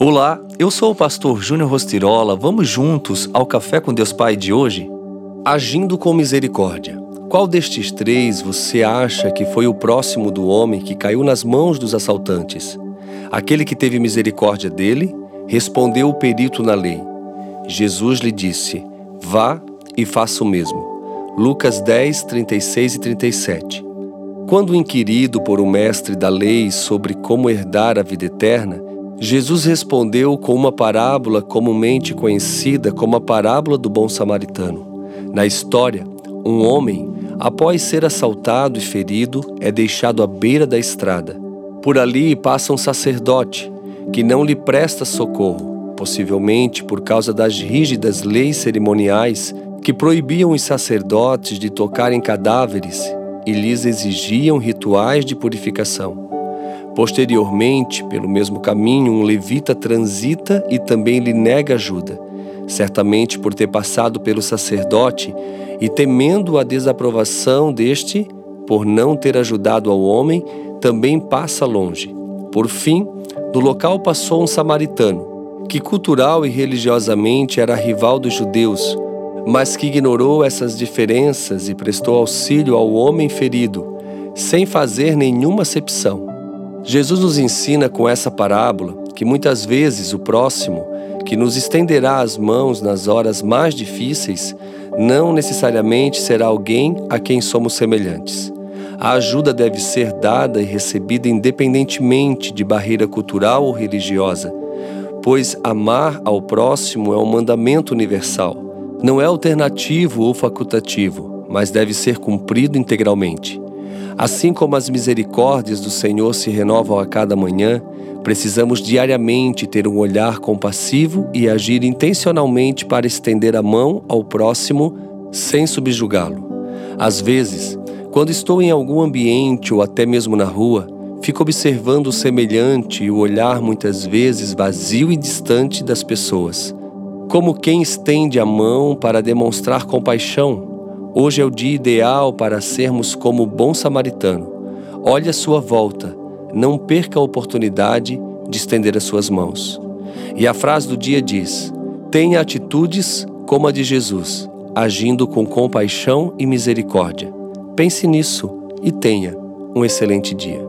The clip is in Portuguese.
Olá, eu sou o pastor Júnior Rostirola. Vamos juntos ao Café com Deus Pai de hoje? Agindo com misericórdia. Qual destes três você acha que foi o próximo do homem que caiu nas mãos dos assaltantes? Aquele que teve misericórdia dele, respondeu o perito na lei. Jesus lhe disse: Vá e faça o mesmo. Lucas 10, 36 e 37. Quando inquirido por um mestre da lei sobre como herdar a vida eterna, Jesus respondeu com uma parábola comumente conhecida como a parábola do bom samaritano. Na história, um homem, após ser assaltado e ferido, é deixado à beira da estrada. Por ali passa um sacerdote, que não lhe presta socorro, possivelmente por causa das rígidas leis cerimoniais que proibiam os sacerdotes de tocar em cadáveres e lhes exigiam rituais de purificação. Posteriormente, pelo mesmo caminho, um levita transita e também lhe nega ajuda, certamente por ter passado pelo sacerdote e temendo a desaprovação deste, por não ter ajudado ao homem, também passa longe. Por fim, do local passou um samaritano, que cultural e religiosamente era rival dos judeus, mas que ignorou essas diferenças e prestou auxílio ao homem ferido, sem fazer nenhuma acepção. Jesus nos ensina com essa parábola que muitas vezes o próximo, que nos estenderá as mãos nas horas mais difíceis, não necessariamente será alguém a quem somos semelhantes. A ajuda deve ser dada e recebida independentemente de barreira cultural ou religiosa, pois amar ao próximo é um mandamento universal. Não é alternativo ou facultativo, mas deve ser cumprido integralmente. Assim como as misericórdias do Senhor se renovam a cada manhã, precisamos diariamente ter um olhar compassivo e agir intencionalmente para estender a mão ao próximo sem subjugá-lo. Às vezes, quando estou em algum ambiente ou até mesmo na rua, fico observando o semelhante e o olhar muitas vezes vazio e distante das pessoas, como quem estende a mão para demonstrar compaixão Hoje é o dia ideal para sermos como o bom samaritano. Olhe à sua volta, não perca a oportunidade de estender as suas mãos. E a frase do dia diz: Tenha atitudes como a de Jesus, agindo com compaixão e misericórdia. Pense nisso e tenha um excelente dia.